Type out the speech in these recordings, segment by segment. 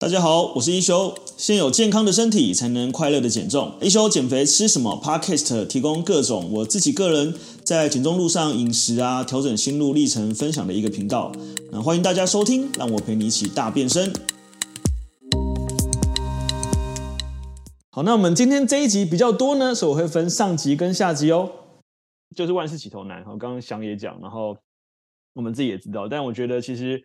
大家好，我是一休。先有健康的身体，才能快乐的减重。一休减肥吃什么？Podcast 提供各种我自己个人在减重路上饮食啊，调整心路历程分享的一个频道。那欢迎大家收听，让我陪你一起大变身。好，那我们今天这一集比较多呢，所以我会分上集跟下集哦。就是万事起头难，我刚刚想也讲，然后我们自己也知道，但我觉得其实。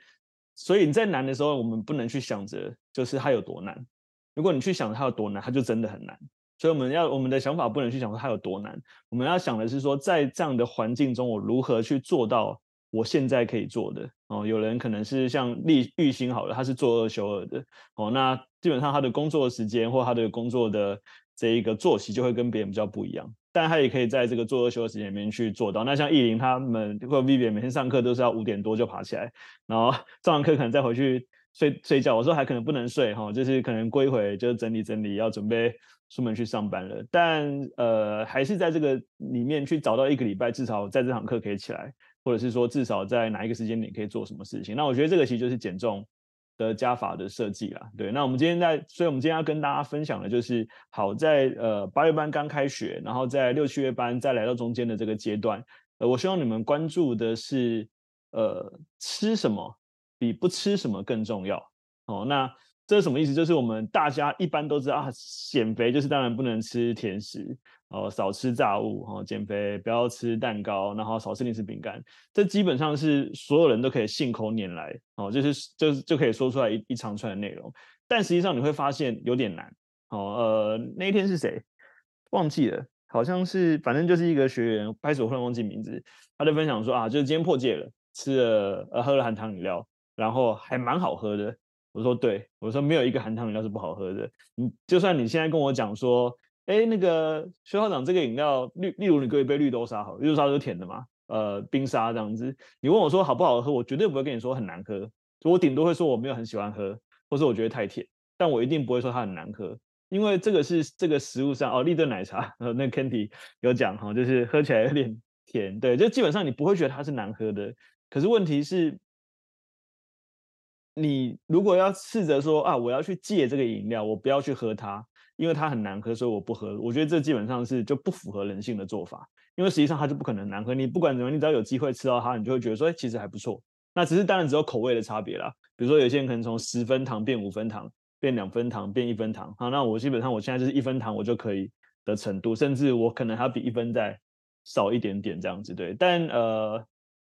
所以你在难的时候，我们不能去想着就是它有多难。如果你去想它有多难，它就真的很难。所以我们要我们的想法不能去想说它有多难，我们要想的是说，在这样的环境中，我如何去做到我现在可以做的哦。有人可能是像立玉兴好了，他是做二休二的哦，那基本上他的工作时间或他的工作的这一个作息就会跟别人比较不一样。但他也可以在这个做二休的时间里面去做到。那像艺林他们或 Vivian 每天上课都是要五点多就爬起来，然后 上完课可能再回去睡睡觉。我说还可能不能睡哈，就是可能过一会就整理整理，要准备出门去上班了。但呃，还是在这个里面去找到一个礼拜，至少在这堂课可以起来，或者是说至少在哪一个时间点可以做什么事情。那我觉得这个其实就是减重的加法的设计啦，对，那我们今天在，所以我们今天要跟大家分享的就是，好在呃八月班刚开学，然后在六七月班再来到中间的这个阶段，呃，我希望你们关注的是，呃，吃什么比不吃什么更重要，哦，那。这是什么意思？就是我们大家一般都知道啊，减肥就是当然不能吃甜食，哦，少吃炸物，哦，减肥不要吃蛋糕，然后少吃零食饼干。这基本上是所有人都可以信口拈来，哦，就是就就可以说出来一一长串的内容。但实际上你会发现有点难，哦，呃，那一天是谁？忘记了，好像是，反正就是一个学员，拍手忽然忘记名字，他就分享说啊，就是今天破戒了，吃了呃喝了含糖饮料，然后还蛮好喝的。我说对，我说没有一个含糖饮料是不好喝的。你就算你现在跟我讲说，哎，那个薛校长这个饮料，例例如你给我一杯绿豆沙好，绿豆沙都是甜的嘛，呃，冰沙这样子。你问我说好不好喝，我绝对不会跟你说很难喝，我顶多会说我没有很喜欢喝，或是我觉得太甜，但我一定不会说它很难喝，因为这个是这个食物上哦，立顿奶茶，呃，那 Kenty 有讲哈，就是喝起来有点甜，对，就基本上你不会觉得它是难喝的。可是问题是。你如果要试着说啊，我要去戒这个饮料，我不要去喝它，因为它很难喝，所以我不喝。我觉得这基本上是就不符合人性的做法，因为实际上它就不可能难喝。你不管怎么，你只要有机会吃到它，你就会觉得说，哎，其实还不错。那只是当然只有口味的差别啦。比如说有些人可能从十分糖变五分糖，变两分糖，变一分糖。好，那我基本上我现在就是一分糖我就可以的程度，甚至我可能还要比一分再少一点点这样子。对，但呃，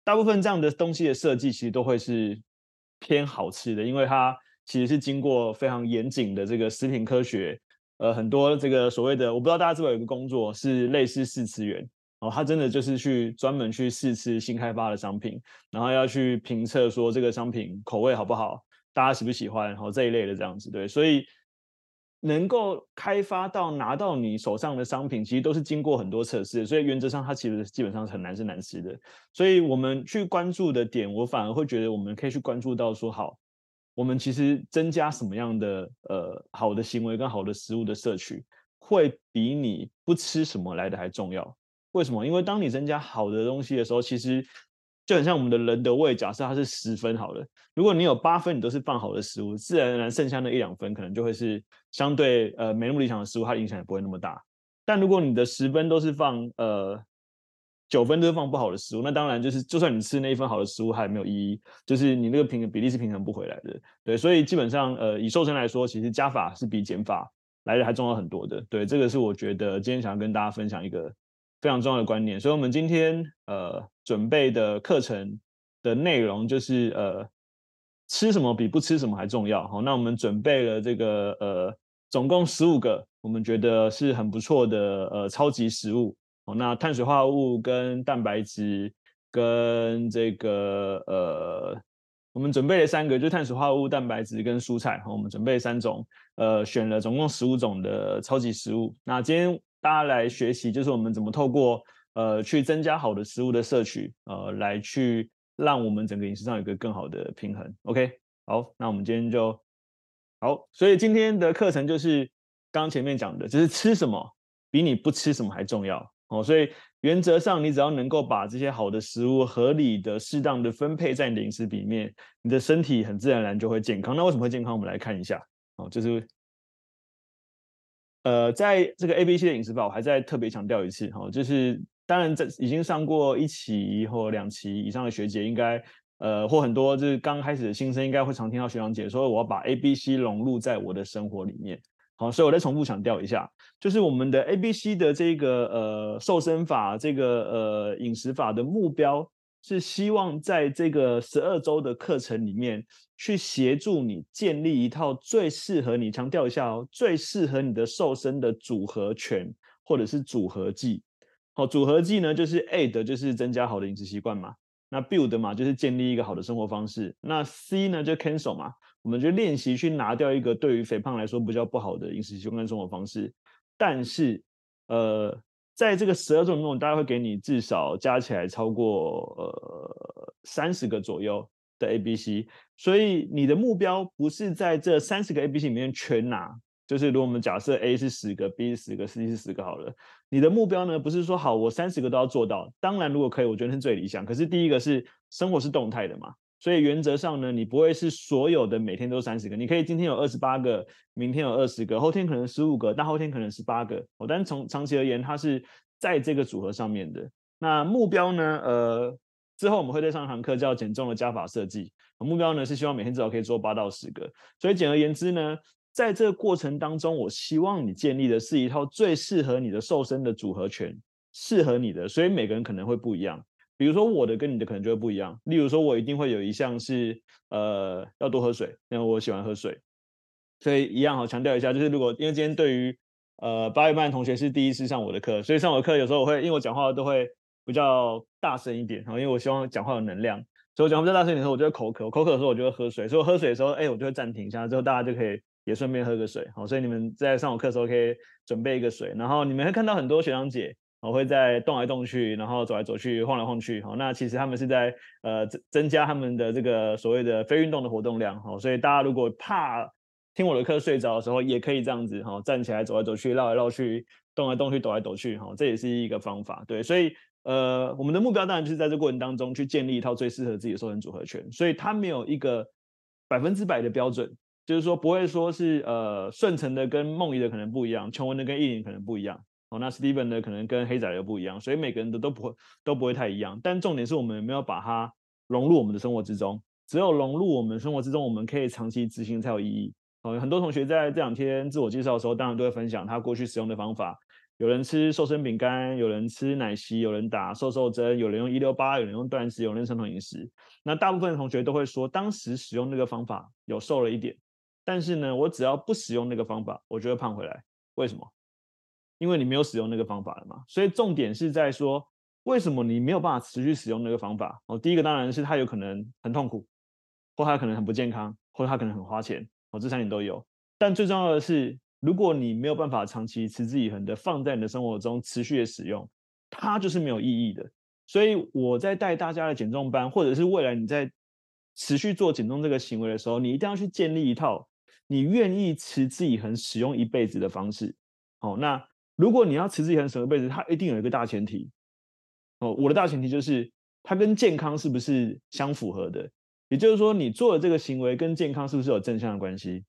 大部分这样的东西的设计其实都会是。偏好吃的，因为它其实是经过非常严谨的这个食品科学，呃，很多这个所谓的，我不知道大家知不知道有个工作是类似试吃员哦，他真的就是去专门去试吃新开发的商品，然后要去评测说这个商品口味好不好，大家喜不喜欢，然后这一类的这样子，对，所以能够开发到拿到你手上的商品，其实都是经过很多测试，所以原则上它其实基本上是很难是难吃的。所以我们去关注的点，我反而会觉得我们可以去关注到说，好，我们其实增加什么样的呃好的行为跟好的食物的摄取，会比你不吃什么来的还重要。为什么？因为当你增加好的东西的时候，其实。就很像我们的人的胃，假设它是十分好了，如果你有八分，你都是放好的食物，自然而然剩下那一两分，可能就会是相对呃没那么理想的食物，它影响也不会那么大。但如果你的十分都是放呃九分都是放不好的食物，那当然就是就算你吃那一分好的食物，它也没有意义，就是你那个平衡比例是平衡不回来的。对，所以基本上呃以瘦身来说，其实加法是比减法来的还重要很多的。对，这个是我觉得今天想要跟大家分享一个。非常重要的观念，所以我们今天呃准备的课程的内容就是呃吃什么比不吃什么还重要。好，那我们准备了这个呃总共十五个我们觉得是很不错的呃超级食物。好，那碳水化合物跟蛋白质跟这个呃我们准备了三个，就碳水化合物、蛋白质跟蔬菜。好，我们准备三种，呃选了总共十五种的超级食物。那今天。大家来学习，就是我们怎么透过呃去增加好的食物的摄取，呃，来去让我们整个饮食上有一个更好的平衡。OK，好，那我们今天就好，所以今天的课程就是刚前面讲的，就是吃什么比你不吃什么还重要哦。所以原则上，你只要能够把这些好的食物合理的、适当的分配在你的饮食里面，你的身体很自然而然就会健康。那为什么会健康？我们来看一下哦，就是呃，在这个 A B C 的饮食法，我还在特别强调一次，哈，就是当然在已经上过一期或两期以上的学姐，应该呃或很多就是刚开始的新生，应该会常听到学长姐说，我要把 A B C 融入在我的生活里面。好，所以我再重复强调一下，就是我们的 A B C 的这个呃瘦身法，这个呃饮食法的目标是希望在这个十二周的课程里面，去协助你建立一套最适合你，强调一下哦，最适合你的瘦身的组合拳或者是组合技。好，组合技呢，就是 A 的就是增加好的饮食习惯嘛，那 Build 嘛就是建立一个好的生活方式，那 C 呢就 Cancel 嘛。我们就练习去拿掉一个对于肥胖来说比较不好的饮食习惯跟生活方式，但是，呃，在这个十二种中，大概会给你至少加起来超过呃三十个左右的 A、B、C，所以你的目标不是在这三十个 A、B、C 里面全拿，就是如果我们假设 A 是十个，B 是十个，C 是十个好了，你的目标呢不是说好我三十个都要做到，当然如果可以，我觉得是最理想。可是第一个是生活是动态的嘛。所以原则上呢，你不会是所有的每天都三十个，你可以今天有二十八个，明天有二十个，后天可能十五个，大后天可能十八个。哦，但从长期而言，它是在这个组合上面的。那目标呢？呃，之后我们会再上一堂课叫减重的加法设计。目标呢是希望每天至少可以做八到十个。所以简而言之呢，在这个过程当中，我希望你建立的是一套最适合你的瘦身的组合拳，适合你的。所以每个人可能会不一样。比如说我的跟你的可能就会不一样。例如说，我一定会有一项是，呃，要多喝水，因为我喜欢喝水。所以一样好强调一下，就是如果因为今天对于呃八月半的同学是第一次上我的课，所以上我的课有时候我会因为我讲话都会比较大声一点，然后因为我希望讲话有能量，所以我讲话比较大声一点的时候，我就会口渴，口渴的时候我就会喝水，所以我喝水的时候，哎，我就会暂停一下，之后大家就可以也顺便喝个水。好，所以你们在上我课的时候可以准备一个水，然后你们会看到很多学长姐。我会在动来动去，然后走来走去，晃来晃去。好，那其实他们是在呃增增加他们的这个所谓的非运动的活动量。好，所以大家如果怕听我的课睡着的时候，也可以这样子哈，站起来走来走去，绕来绕去，动来动去，抖来抖去。哈，这也是一个方法。对，所以呃，我们的目标当然就是在这过程当中去建立一套最适合自己的瘦身组合拳。所以它没有一个百分之百的标准，就是说不会说是呃顺成的跟梦怡的可能不一样，琼文的跟艺林可能不一样。哦，那 Steven 呢，可能跟黑仔又不一样，所以每个人的都不会都不会太一样。但重点是我们有没有把它融入我们的生活之中？只有融入我们生活之中，我们可以长期执行才有意义。哦，很多同学在这两天自我介绍的时候，当然都会分享他过去使用的方法。有人吃瘦身饼干，有人吃奶昔，有人打瘦瘦针，有人用一六八，有人用断食，有人生酮饮食。那大部分同学都会说，当时使用那个方法有瘦了一点，但是呢，我只要不使用那个方法，我就会胖回来。为什么？因为你没有使用那个方法了嘛，所以重点是在说，为什么你没有办法持续使用那个方法？哦，第一个当然是它有可能很痛苦，或它可能很不健康，或它可能很花钱，哦，这三点都有。但最重要的是，如果你没有办法长期持之以恒的放在你的生活中持续的使用，它就是没有意义的。所以我在带大家的减重班，或者是未来你在持续做减重这个行为的时候，你一定要去建立一套你愿意持之以恒使用一辈子的方式。哦，那。如果你要持之以恒守一辈子，它一定有一个大前提哦。我的大前提就是它跟健康是不是相符合的？也就是说，你做的这个行为跟健康是不是有正向的关系？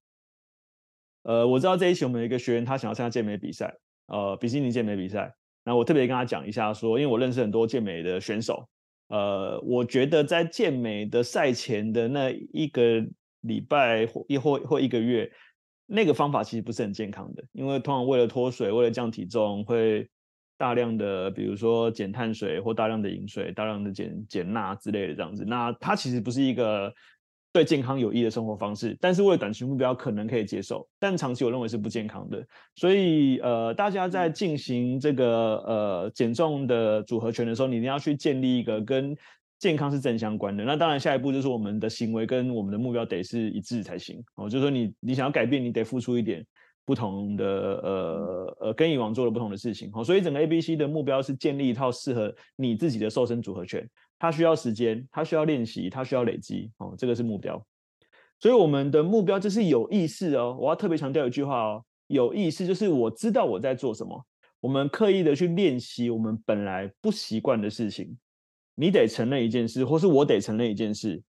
呃，我知道这一期我们有一个学员他想要参加健美比赛，呃，比基尼健美比赛。那我特别跟他讲一下说，因为我认识很多健美的选手，呃，我觉得在健美的赛前的那一个礼拜或一或或一个月。那个方法其实不是很健康的，因为通常为了脱水，为了降体重，会大量的比如说减碳水或大量的饮水，大量的减减钠之类的这样子。那它其实不是一个对健康有益的生活方式，但是为了短期目标可能可以接受，但长期我认为是不健康的。所以呃，大家在进行这个呃减重的组合拳的时候，你一定要去建立一个跟健康是正相关的，那当然下一步就是我们的行为跟我们的目标得是一致才行哦。就是说你你想要改变，你得付出一点不同的呃呃跟以往做的不同的事情哦。所以整个 A B C 的目标是建立一套适合你自己的瘦身组合拳，它需要时间，它需要练习，它需要累积哦。这个是目标，所以我们的目标就是有意识哦。我要特别强调一句话哦，有意识就是我知道我在做什么，我们刻意的去练习我们本来不习惯的事情。你得承认一件事，或是我得承认一件事，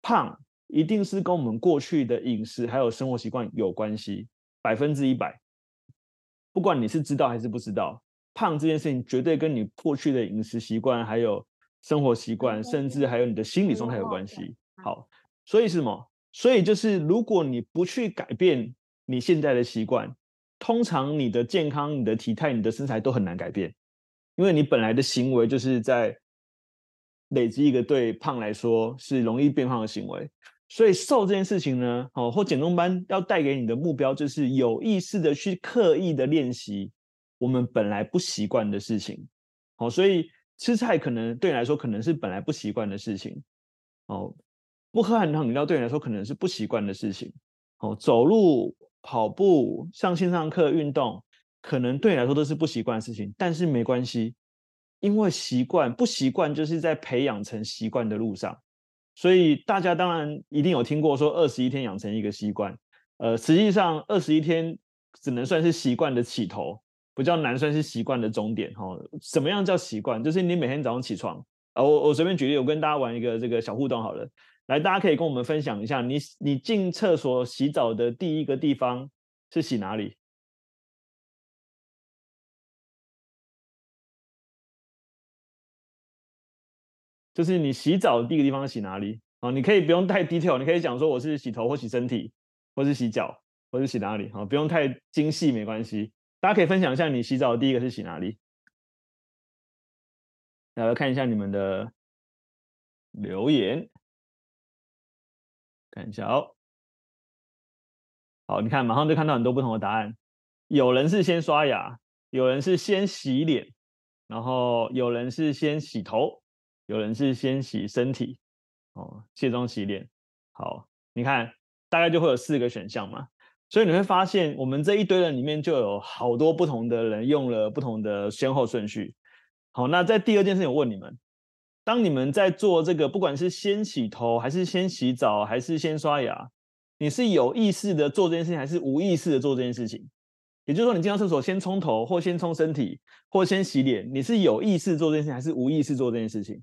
胖一定是跟我们过去的饮食还有生活习惯有关系，百分之一百。不管你是知道还是不知道，胖这件事情绝对跟你过去的饮食习惯还有生活习惯，甚至还有你的心理状态有关系。好，所以是什么？所以就是如果你不去改变你现在的习惯，通常你的健康、你的体态、你的身材都很难改变，因为你本来的行为就是在。累积一个对胖来说是容易变胖的行为，所以瘦这件事情呢，哦，或减重班要带给你的目标就是有意识的去刻意的练习我们本来不习惯的事情，哦，所以吃菜可能对你来说可能是本来不习惯的事情，哦，不喝含糖饮料对你来说可能是不习惯的事情，哦，走路、跑步、上线上课、运动，可能对你来说都是不习惯的事情，但是没关系。因为习惯不习惯，就是在培养成习惯的路上，所以大家当然一定有听过说二十一天养成一个习惯，呃，实际上二十一天只能算是习惯的起头，比较难算是习惯的终点哈。什么样叫习惯？就是你每天早上起床，啊，我我随便举例，我跟大家玩一个这个小互动好了，来，大家可以跟我们分享一下，你你进厕所洗澡的第一个地方是洗哪里？就是你洗澡的第一个地方洗哪里啊？你可以不用太 detail，你可以讲说我是洗头或洗身体，或是洗脚，或是洗哪里啊？不用太精细，没关系。大家可以分享一下你洗澡的第一个是洗哪里？来，来看一下你们的留言，看一下哦。好，你看马上就看到很多不同的答案。有人是先刷牙，有人是先洗脸，然后有人是先洗头。有人是先洗身体，哦，卸妆洗脸。好，你看，大概就会有四个选项嘛。所以你会发现，我们这一堆人里面就有好多不同的人用了不同的先后顺序。好，那在第二件事情，我问你们：当你们在做这个，不管是先洗头，还是先洗澡，还是先刷牙，你是有意识的做这件事情，还是无意识的做这件事情？也就是说，你进到厕所先冲头，或先冲身体，或先洗脸，你是有意识做这件事情，还是无意识做这件事情？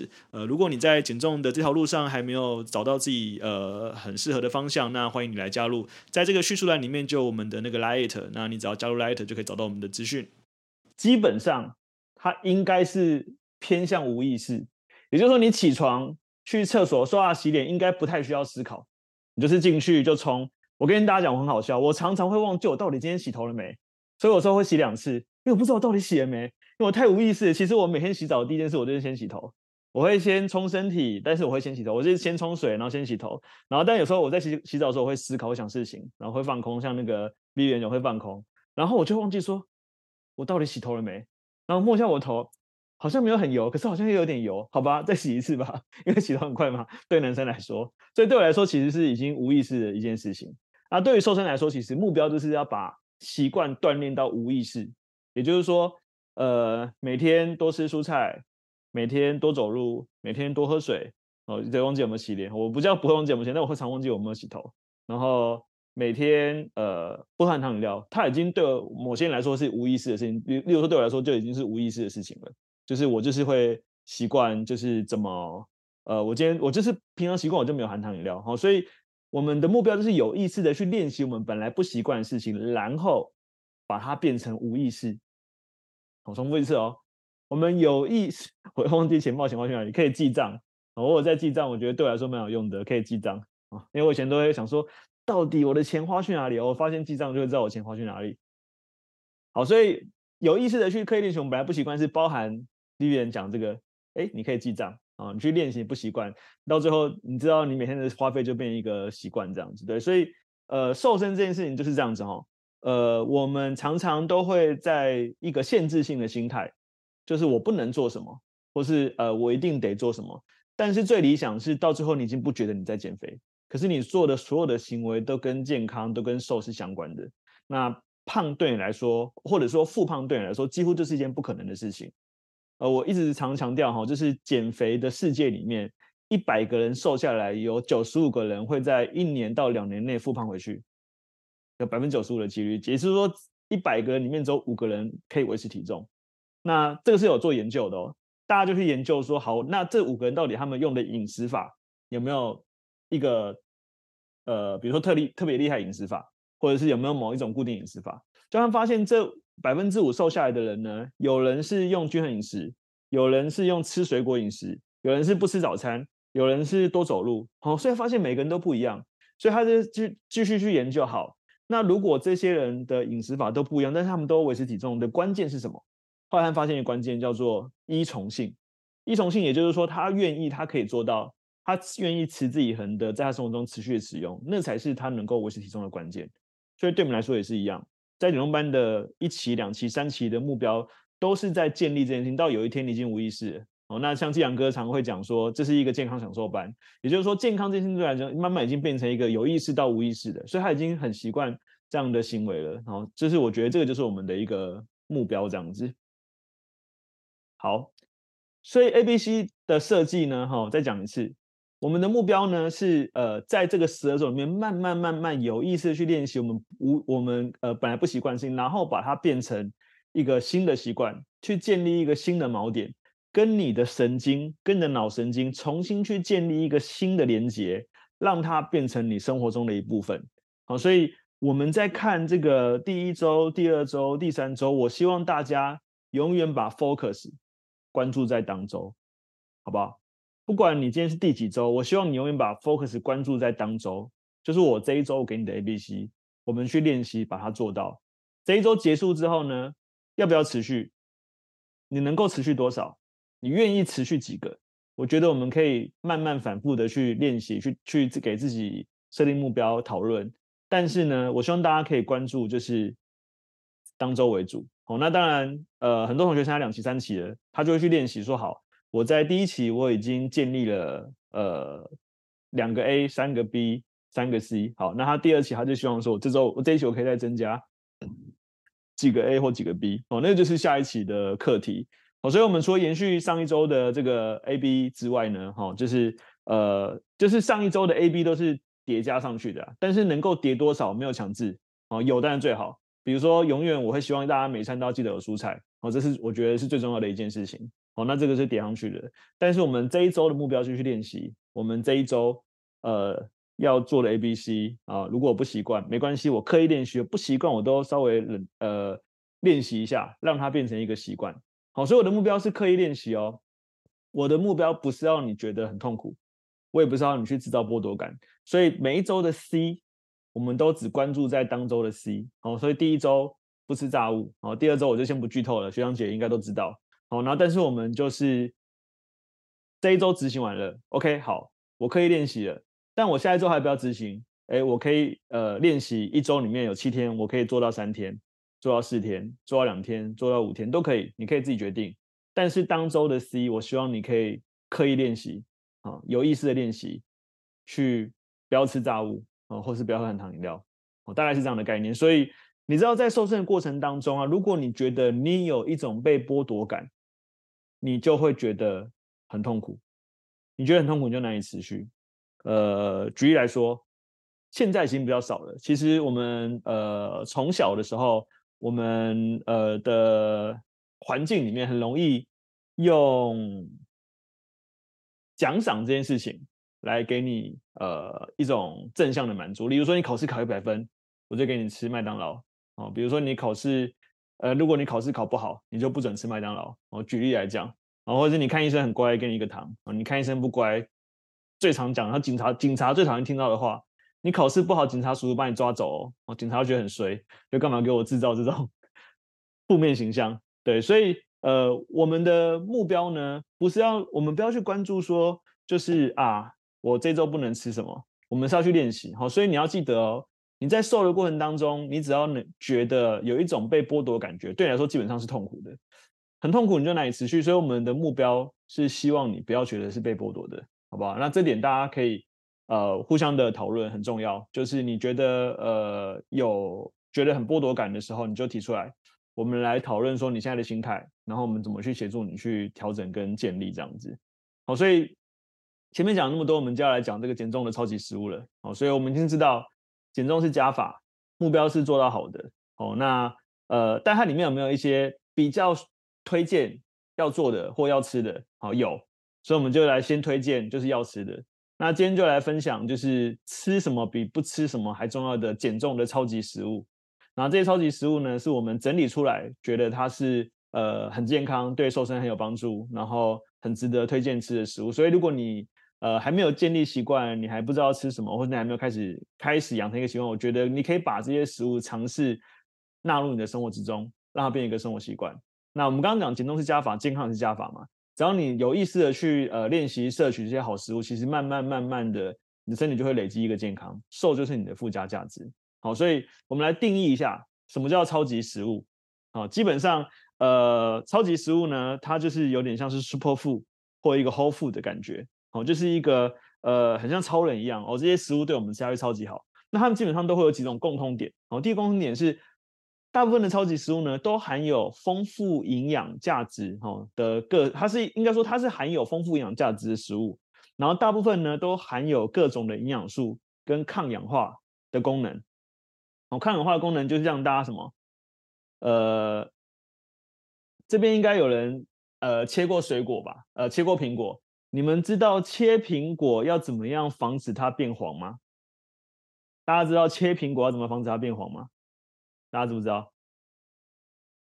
呃，如果你在减重的这条路上还没有找到自己呃很适合的方向，那欢迎你来加入，在这个叙述栏里面就有我们的那个 Light，那你只要加入 Light 就可以找到我们的资讯。基本上它应该是偏向无意识，也就是说你起床去厕所刷牙洗脸，应该不太需要思考，你就是进去就冲。我跟大家讲，我很好笑，我常常会忘记我到底今天洗头了没，所以有时候会洗两次，因为我不知道我到底洗了没，因为我太无意识。其实我每天洗澡的第一件事，我就是先洗头。我会先冲身体，但是我会先洗头。我是先冲水，然后先洗头，然后但有时候我在洗洗澡的时候，我会思考，会想事情，然后会放空，像那个 Vivian 会放空，然后我就忘记说，我到底洗头了没？然后摸一下我的头，好像没有很油，可是好像又有点油，好吧，再洗一次吧，因为洗头很快嘛，对男生来说，所以对我来说其实是已经无意识的一件事情。那对于瘦身来说，其实目标就是要把习惯锻炼到无意识，也就是说，呃，每天多吃蔬菜。每天多走路，每天多喝水。哦，对，忘记有没有洗脸？我不叫不会忘记有没有洗，但我会常忘记有没有洗头。然后每天呃不含糖饮料，它已经对某些人来说是无意识的事情。例例如说对我来说就已经是无意识的事情了。就是我就是会习惯，就是怎么呃，我今天我就是平常习惯我就没有含糖饮料。好，所以我们的目标就是有意识的去练习我们本来不习惯的事情，然后把它变成无意识。我重复一次哦。我们有意识，我忘记钱包钱包去哪里，可以记账。我有在记账，我觉得对我来说蛮有用的，可以记账啊。因为我以前都会想说，到底我的钱花去哪里？我发现记账就会知道我钱花去哪里。好，所以有意识的去刻意练习，我们本来不习惯是包含第一人讲这个，哎，你可以记账啊，你去练习不习惯，到最后你知道你每天的花费就变一个习惯这样子。对，所以呃，瘦身这件事情就是这样子哈。呃，我们常常都会在一个限制性的心态。就是我不能做什么，或是呃我一定得做什么。但是最理想是到最后你已经不觉得你在减肥，可是你做的所有的行为都跟健康、都跟瘦是相关的。那胖对你来说，或者说复胖对你来说，几乎就是一件不可能的事情。呃，我一直常强调哈，就是减肥的世界里面，一百个人瘦下来，有九十五个人会在一年到两年内复胖回去，有百分之九十五的几率，也就是说，一百个人里面只有五个人可以维持体重。那这个是有做研究的哦。大家就去研究说，好，那这五个人到底他们用的饮食法有没有一个呃，比如说特厉特别厉害饮食法，或者是有没有某一种固定饮食法？就他发现这百分之五瘦下来的人呢，有人是用均衡饮食，有人是用吃水果饮食，有人是不吃早餐，有人是多走路。好，所以发现每个人都不一样，所以他就继继续去研究。好，那如果这些人的饮食法都不一样，但是他们都维持体重的关键是什么？后来他发现一个关键叫做依从性，依从性也就是说他愿意，他可以做到，他愿意持之以恒的在他生活中持续的使用，那才是他能够维持体重的关键。所以对我们来说也是一样，在减重班的一期、两期、三期的目标都是在建立这件事情。到有一天你已经无意识了哦，那像季阳哥常会讲说，这是一个健康享受班，也就是说健康这件事情对来讲，慢慢已经变成一个有意识到无意识的，所以他已经很习惯这样的行为了。然后，就是我觉得这个就是我们的一个目标，这样子。好，所以 A、B、C 的设计呢，哈，再讲一次，我们的目标呢是呃，在这个十二周里面，慢慢慢慢有意识的去练习我们无我们呃本来不习惯性，然后把它变成一个新的习惯，去建立一个新的锚点，跟你的神经、跟你的脑神经重新去建立一个新的连接，让它变成你生活中的一部分。好，所以我们在看这个第一周、第二周、第三周，我希望大家永远把 focus。关注在当周，好不好？不管你今天是第几周，我希望你永远把 focus 关注在当周，就是我这一周给你的 A、B、C，我们去练习把它做到。这一周结束之后呢，要不要持续？你能够持续多少？你愿意持续几个？我觉得我们可以慢慢反复的去练习，去去给自己设定目标讨论。但是呢，我希望大家可以关注，就是当周为主。哦，那当然，呃，很多同学参加两期、三期了，他就会去练习，说好，我在第一期我已经建立了呃两个 A、三个 B、三个 C，好，那他第二期他就希望说，这周我这一期我可以再增加几个 A 或几个 B，哦，那就是下一期的课题。好，所以我们说延续上一周的这个 A、B 之外呢，哈，就是呃，就是上一周的 A、B 都是叠加上去的，但是能够叠多少没有强制，哦，有当然最好。比如说，永远我会希望大家每餐都要记得有蔬菜，哦，这是我觉得是最重要的一件事情，哦，那这个是点上去的。但是我们这一周的目标是去练习，我们这一周呃要做的 A、B、C 啊，如果我不习惯没关系，我刻意练习，不习惯我都稍微冷呃练习一下，让它变成一个习惯。好，所以我的目标是刻意练习哦，我的目标不是让你觉得很痛苦，我也不是让你去制造剥夺感，所以每一周的 C。我们都只关注在当周的 C，哦，所以第一周不吃炸物，哦，第二周我就先不剧透了，学长姐应该都知道，好，然后但是我们就是这一周执行完了，OK，好，我可以练习了，但我下一周还不要执行，哎，我可以呃练习一周里面有七天，我可以做到三天，做到四天，做到两天，做到五天都可以，你可以自己决定，但是当周的 C，我希望你可以刻意练习，啊，有意识的练习，去不要吃炸物。哦，或是不要喝含糖饮料，哦，大概是这样的概念。所以你知道，在瘦身的过程当中啊，如果你觉得你有一种被剥夺感，你就会觉得很痛苦。你觉得很痛苦，你就难以持续。呃，举例来说，现在已经比较少了。其实我们呃从小的时候，我们呃的环境里面很容易用奖赏这件事情。来给你呃一种正向的满足，比如说你考试考一百分，我就给你吃麦当劳哦。比如说你考试，呃，如果你考试考不好，你就不准吃麦当劳。我、哦、举例来讲，啊、或者是你看医生很乖，给你一个糖啊、你看医生不乖，最常讲，他警察警察最讨厌听到的话，你考试不好，警察叔叔把你抓走哦。警察觉得很衰，就干嘛给我制造这种 负面形象？对，所以呃，我们的目标呢，不是要我们不要去关注说，就是啊。我这周不能吃什么？我们是要去练习，好，所以你要记得哦，你在瘦的过程当中，你只要能觉得有一种被剥夺感觉，对你来说基本上是痛苦的，很痛苦，你就难以持续。所以我们的目标是希望你不要觉得是被剥夺的，好不好？那这点大家可以呃互相的讨论，很重要。就是你觉得呃有觉得很剥夺感的时候，你就提出来，我们来讨论说你现在的心态，然后我们怎么去协助你去调整跟建立这样子。好，所以前面讲那么多，我们就要来讲这个减重的超级食物了。好，所以我们已经知道减重是加法，目标是做到好的。哦，那呃，但它里面有没有一些比较推荐要做的或要吃的？好，有，所以我们就来先推荐就是要吃的。那今天就来分享，就是吃什么比不吃什么还重要的减重的超级食物。然后这些超级食物呢，是我们整理出来，觉得它是呃很健康，对瘦身很有帮助，然后很值得推荐吃的食物。所以如果你呃还没有建立习惯，你还不知道吃什么，或者你还没有开始开始养成一个习惯，我觉得你可以把这些食物尝试纳入你的生活之中，让它变成一个生活习惯。那我们刚刚讲减重是加法，健康是加法嘛？只要你有意识的去呃练习摄取这些好食物，其实慢慢慢慢的，你的身体就会累积一个健康，瘦就是你的附加价值。好，所以我们来定义一下什么叫超级食物。好，基本上呃超级食物呢，它就是有点像是 super food 或一个 whole food 的感觉。哦，就是一个呃很像超人一样哦，这些食物对我们吃下去超级好。那它们基本上都会有几种共通点。哦，第一个共通点是。大部分的超级食物呢，都含有丰富营养价值哈的各，它是应该说它是含有丰富营养价值的食物，然后大部分呢都含有各种的营养素跟抗氧化的功能。哦，抗氧化的功能就是让大家什么？呃，这边应该有人呃切过水果吧？呃，切过苹果，你们知道切苹果要怎么样防止它变黄吗？大家知道切苹果要怎么防止它变黄吗？大家知不知道？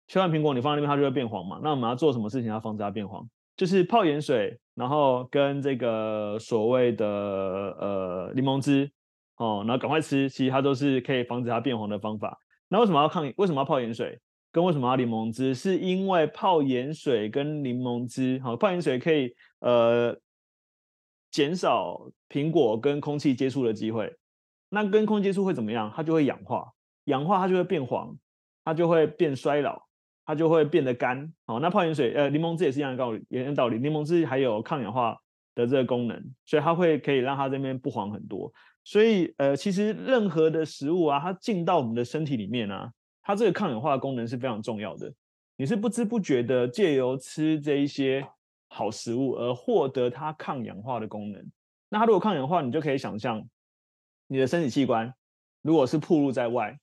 切完苹果，你放在那边，它就会变黄嘛。那我们要做什么事情要防止它变黄？就是泡盐水，然后跟这个所谓的呃柠檬汁哦，然后赶快吃。其实它都是可以防止它变黄的方法。那为什么要抗？为什么要泡盐水？跟为什么要柠檬汁？是因为泡盐水跟柠檬汁，好，泡盐水可以呃减少苹果跟空气接触的机会。那跟空气接触会怎么样？它就会氧化。氧化它就会变黄，它就会变衰老，它就会变得干。好，那泡盐水，呃，柠檬汁也是一样的道理，一样道理。柠檬汁还有抗氧化的这个功能，所以它会可以让它这边不黄很多。所以，呃，其实任何的食物啊，它进到我们的身体里面啊，它这个抗氧化的功能是非常重要的。你是不知不觉的借由吃这一些好食物而获得它抗氧化的功能。那它如果抗氧化，你就可以想象你的身体器官如果是暴露在外。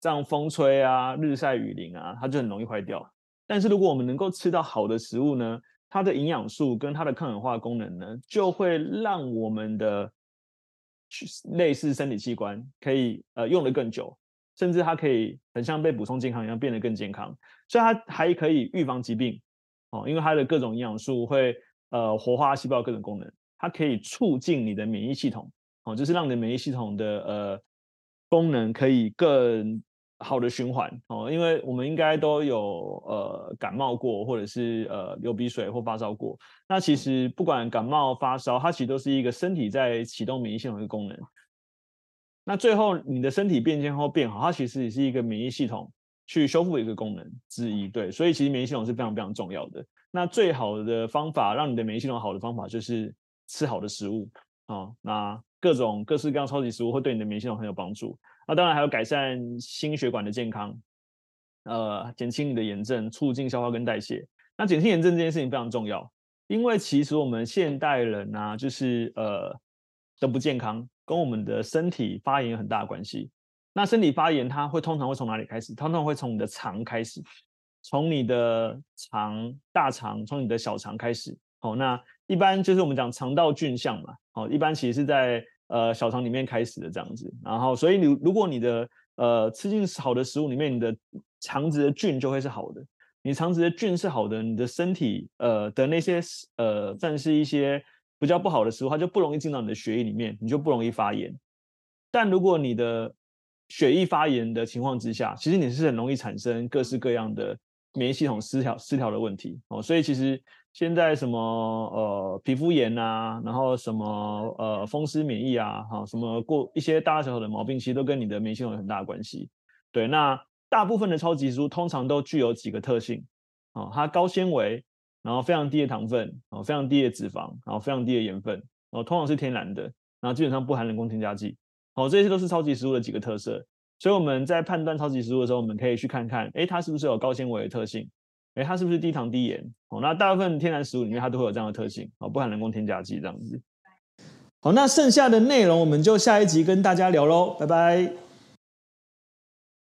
这样风吹啊，日晒雨淋啊，它就很容易坏掉。但是如果我们能够吃到好的食物呢，它的营养素跟它的抗氧化功能呢，就会让我们的类似身体器官可以呃用得更久，甚至它可以很像被补充健康一样变得更健康。所以它还可以预防疾病哦，因为它的各种营养素会呃活化细胞各种功能，它可以促进你的免疫系统哦，就是让你的免疫系统的呃功能可以更。好的循环哦，因为我们应该都有呃感冒过，或者是呃流鼻水或发烧过。那其实不管感冒发烧，它其实都是一个身体在启动免疫系统的功能。那最后你的身体变健康变好，它其实也是一个免疫系统去修复的一个功能之一。对，所以其实免疫系统是非常非常重要的。那最好的方法让你的免疫系统好的方法就是吃好的食物啊、哦。那各种各式各样超级食物会对你的免疫系统很有帮助。那当然还有改善心血管的健康，呃，减轻你的炎症，促进消化跟代谢。那减轻炎症这件事情非常重要，因为其实我们现代人啊，就是呃都不健康，跟我们的身体发炎有很大的关系。那身体发炎，它会通常会从哪里开始？通常会从你的肠开始，从你的肠、大肠，从你的小肠开始。好，那一般就是我们讲肠道菌相嘛。好，一般其实是在。呃，小肠里面开始的这样子，然后所以你如果你的呃吃进好的食物里面，你的肠子的菌就会是好的。你肠子的菌是好的，你的身体呃的那些呃算是一些比较不好的食物，它就不容易进到你的血液里面，你就不容易发炎。但如果你的血液发炎的情况之下，其实你是很容易产生各式各样的免疫系统失调失调的问题哦。所以其实。现在什么呃皮肤炎啊，然后什么呃风湿免疫啊，哈，什么过一些大大小小的毛病，其实都跟你的免疫系统有很大的关系。对，那大部分的超级食物通常都具有几个特性，哦，它高纤维，然后非常低的糖分，哦，非常低的脂肪，然后非常低的盐分，哦，通常是天然的，然后基本上不含人工添加剂。哦，这些都是超级食物的几个特色。所以我们在判断超级食物的时候，我们可以去看看，诶，它是不是有高纤维的特性？诶，它是不是低糖低盐？哦，那大部分天然食物里面它都会有这样的特性，哦，不含人工添加剂这样子。好，那剩下的内容我们就下一集跟大家聊喽，拜拜。